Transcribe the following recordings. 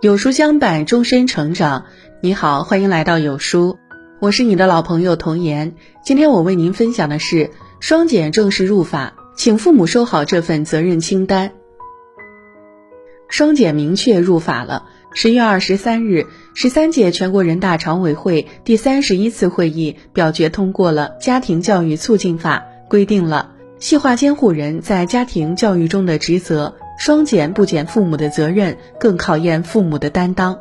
有书相伴，终身成长。你好，欢迎来到有书，我是你的老朋友童言。今天我为您分享的是双减正式入法，请父母收好这份责任清单。双减明确入法了。十月二十三日，十三届全国人大常委会第三十一次会议表决通过了《家庭教育促进法》，规定了细化监护人在家庭教育中的职责。双减不减父母的责任，更考验父母的担当。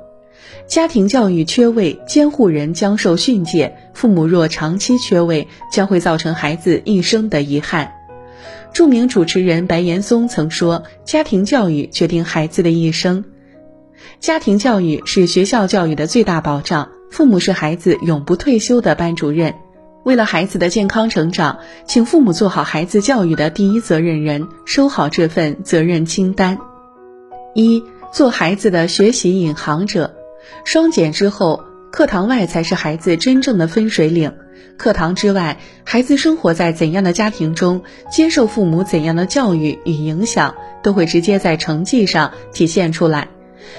家庭教育缺位，监护人将受训诫；父母若长期缺位，将会造成孩子一生的遗憾。著名主持人白岩松曾说：“家庭教育决定孩子的一生。家庭教育是学校教育的最大保障，父母是孩子永不退休的班主任。”为了孩子的健康成长，请父母做好孩子教育的第一责任人，收好这份责任清单。一，做孩子的学习引航者。双减之后，课堂外才是孩子真正的分水岭。课堂之外，孩子生活在怎样的家庭中，接受父母怎样的教育与影响，都会直接在成绩上体现出来。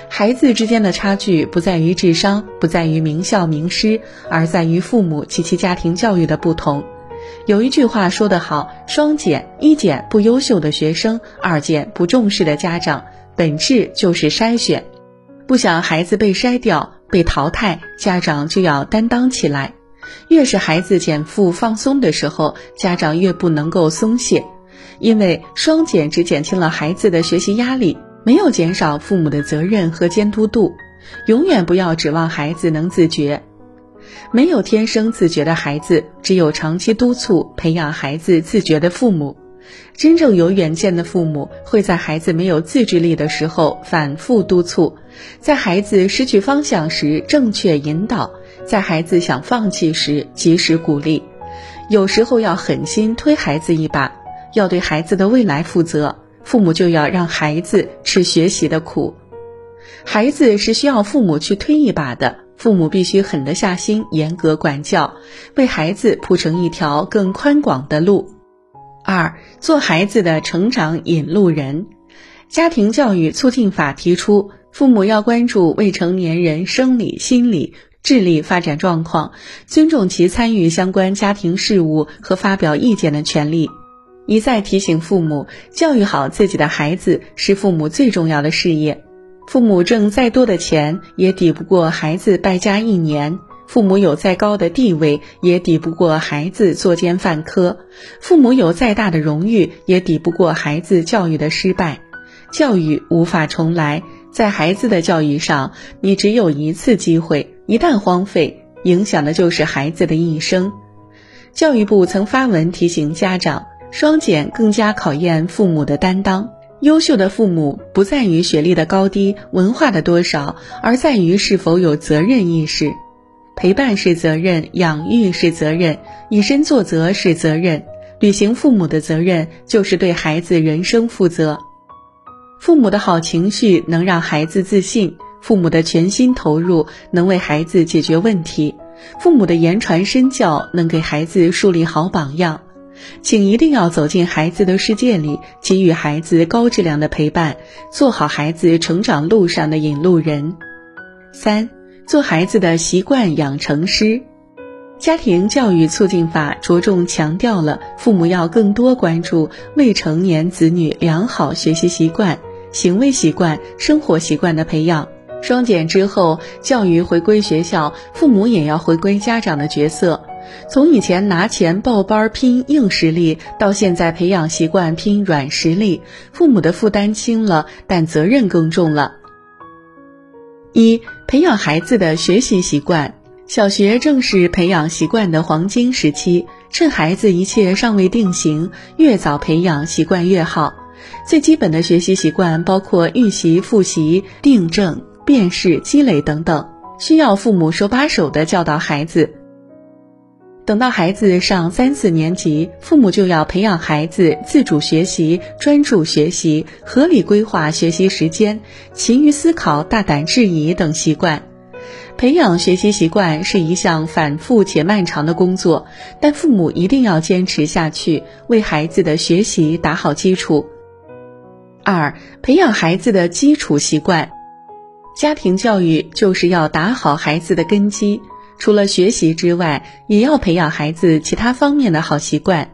孩子之间的差距不在于智商，不在于名校名师，而在于父母及其家庭教育的不同。有一句话说得好：“双减，一减不优秀的学生，二减不重视的家长。”本质就是筛选。不想孩子被筛掉、被淘汰，家长就要担当起来。越是孩子减负放松的时候，家长越不能够松懈，因为双减只减轻了孩子的学习压力。没有减少父母的责任和监督度，永远不要指望孩子能自觉。没有天生自觉的孩子，只有长期督促培养孩子自觉的父母。真正有远见的父母，会在孩子没有自制力的时候反复督促，在孩子失去方向时正确引导，在孩子想放弃时及时鼓励。有时候要狠心推孩子一把，要对孩子的未来负责。父母就要让孩子吃学习的苦，孩子是需要父母去推一把的，父母必须狠得下心，严格管教，为孩子铺成一条更宽广的路。二，做孩子的成长引路人。家庭教育促进法提出，父母要关注未成年人生理、心理、智力发展状况，尊重其参与相关家庭事务和发表意见的权利。一再提醒父母，教育好自己的孩子是父母最重要的事业。父母挣再多的钱，也抵不过孩子败家一年；父母有再高的地位，也抵不过孩子作奸犯科；父母有再大的荣誉，也抵不过孩子教育的失败。教育无法重来，在孩子的教育上，你只有一次机会，一旦荒废，影响的就是孩子的一生。教育部曾发文提醒家长。双减更加考验父母的担当。优秀的父母不在于学历的高低、文化的多少，而在于是否有责任意识。陪伴是责任，养育是责任，以身作则是责任。履行父母的责任，就是对孩子人生负责。父母的好情绪能让孩子自信，父母的全心投入能为孩子解决问题，父母的言传身教能给孩子树立好榜样。请一定要走进孩子的世界里，给予孩子高质量的陪伴，做好孩子成长路上的引路人。三，做孩子的习惯养成师。家庭教育促进法着重强调了父母要更多关注未成年子女良好学习习惯、行为习惯、生活习惯的培养。双减之后，教育回归学校，父母也要回归家长的角色。从以前拿钱报班拼硬实力，到现在培养习惯拼软实力，父母的负担轻了，但责任更重了。一、培养孩子的学习习惯。小学正是培养习惯的黄金时期，趁孩子一切尚未定型，越早培养习惯越好。最基本的学习习惯包括预习、复习、订正、辨识、积累等等，需要父母手把手的教导孩子。等到孩子上三四年级，父母就要培养孩子自主学习、专注学习、合理规划学习时间、勤于思考、大胆质疑等习惯。培养学习习惯是一项反复且漫长的工作，但父母一定要坚持下去，为孩子的学习打好基础。二、培养孩子的基础习惯。家庭教育就是要打好孩子的根基，除了学习之外，也要培养孩子其他方面的好习惯。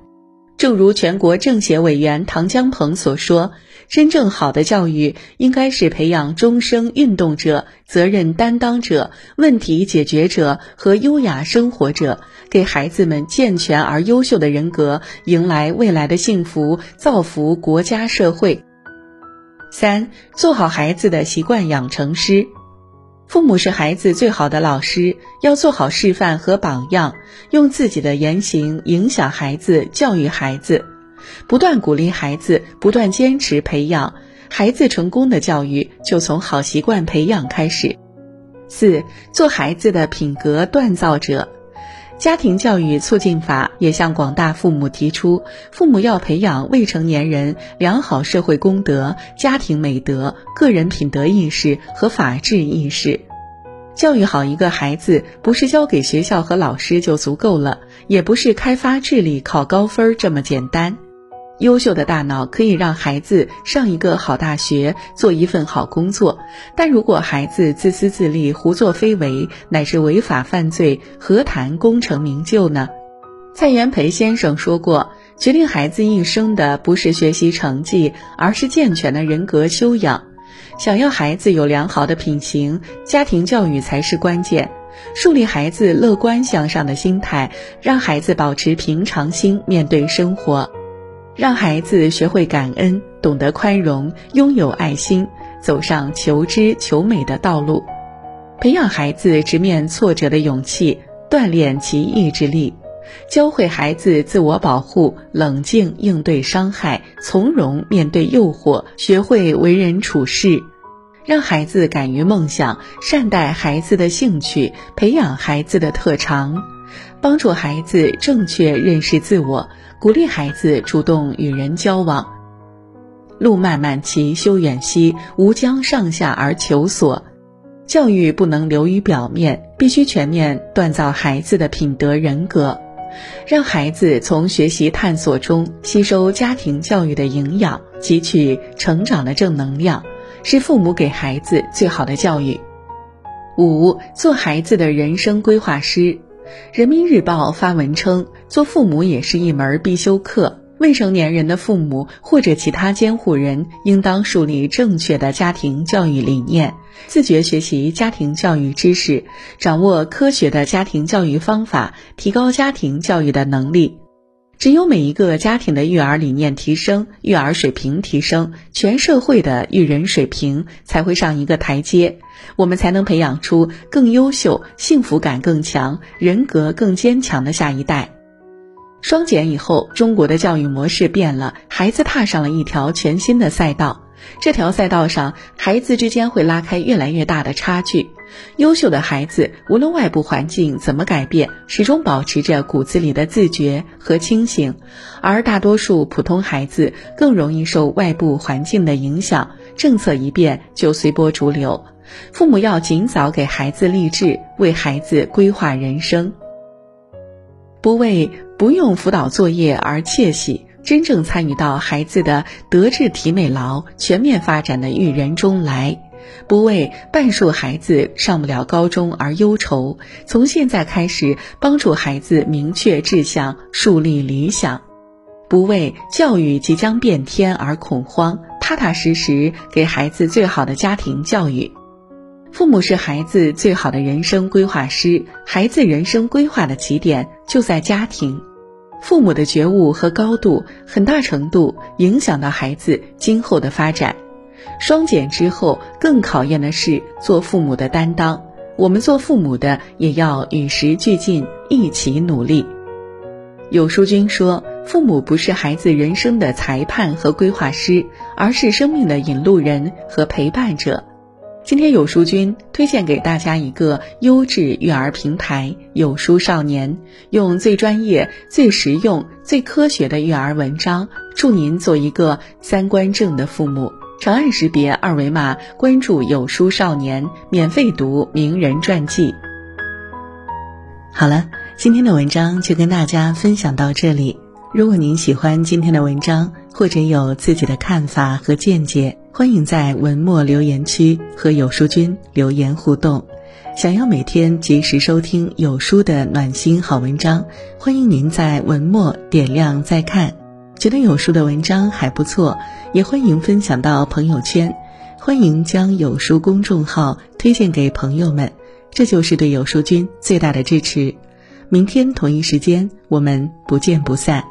正如全国政协委员唐江鹏所说，真正好的教育应该是培养终生运动者、责任担当者、问题解决者和优雅生活者，给孩子们健全而优秀的人格，迎来未来的幸福，造福国家社会。三，做好孩子的习惯养成师。父母是孩子最好的老师，要做好示范和榜样，用自己的言行影响孩子，教育孩子，不断鼓励孩子，不断坚持培养孩子。成功的教育就从好习惯培养开始。四，做孩子的品格锻造者。家庭教育促进法也向广大父母提出，父母要培养未成年人良好社会公德、家庭美德、个人品德意识和法治意识。教育好一个孩子，不是交给学校和老师就足够了，也不是开发智力、考高分这么简单。优秀的大脑可以让孩子上一个好大学，做一份好工作，但如果孩子自私自利、胡作非为，乃至违法犯罪，何谈功成名就呢？蔡元培先生说过：“决定孩子一生的不是学习成绩，而是健全的人格修养。想要孩子有良好的品行，家庭教育才是关键。树立孩子乐观向上的心态，让孩子保持平常心面对生活。”让孩子学会感恩，懂得宽容，拥有爱心，走上求知求美的道路，培养孩子直面挫折的勇气，锻炼其意志力，教会孩子自我保护，冷静应对伤害，从容面对诱惑，学会为人处事，让孩子敢于梦想，善待孩子的兴趣，培养孩子的特长，帮助孩子正确认识自我。鼓励孩子主动与人交往。路漫漫其修远兮，吾将上下而求索。教育不能流于表面，必须全面锻造孩子的品德人格，让孩子从学习探索中吸收家庭教育的营养，汲取成长的正能量，是父母给孩子最好的教育。五，做孩子的人生规划师。人民日报发文称，做父母也是一门必修课。未成年人的父母或者其他监护人，应当树立正确的家庭教育理念，自觉学习家庭教育知识，掌握科学的家庭教育方法，提高家庭教育的能力。只有每一个家庭的育儿理念提升，育儿水平提升，全社会的育人水平才会上一个台阶，我们才能培养出更优秀、幸福感更强、人格更坚强的下一代。双减以后，中国的教育模式变了，孩子踏上了一条全新的赛道。这条赛道上，孩子之间会拉开越来越大的差距。优秀的孩子，无论外部环境怎么改变，始终保持着骨子里的自觉和清醒；而大多数普通孩子更容易受外部环境的影响，政策一变就随波逐流。父母要尽早给孩子励志，为孩子规划人生，不为不用辅导作业而窃喜。真正参与到孩子的德智体美劳全面发展的育人中来，不为半数孩子上不了高中而忧愁。从现在开始，帮助孩子明确志向，树立理想；不为教育即将变天而恐慌，踏踏实实给孩子最好的家庭教育。父母是孩子最好的人生规划师，孩子人生规划的起点就在家庭。父母的觉悟和高度，很大程度影响到孩子今后的发展。双减之后，更考验的是做父母的担当。我们做父母的也要与时俱进，一起努力。有书君说，父母不是孩子人生的裁判和规划师，而是生命的引路人和陪伴者。今天有书君推荐给大家一个优质育儿平台——有书少年，用最专业、最实用、最科学的育儿文章，助您做一个三观正的父母。长按识别二维码关注有书少年，免费读名人传记。好了，今天的文章就跟大家分享到这里。如果您喜欢今天的文章，或者有自己的看法和见解。欢迎在文末留言区和有书君留言互动。想要每天及时收听有书的暖心好文章，欢迎您在文末点亮再看。觉得有书的文章还不错，也欢迎分享到朋友圈。欢迎将有书公众号推荐给朋友们，这就是对有书君最大的支持。明天同一时间，我们不见不散。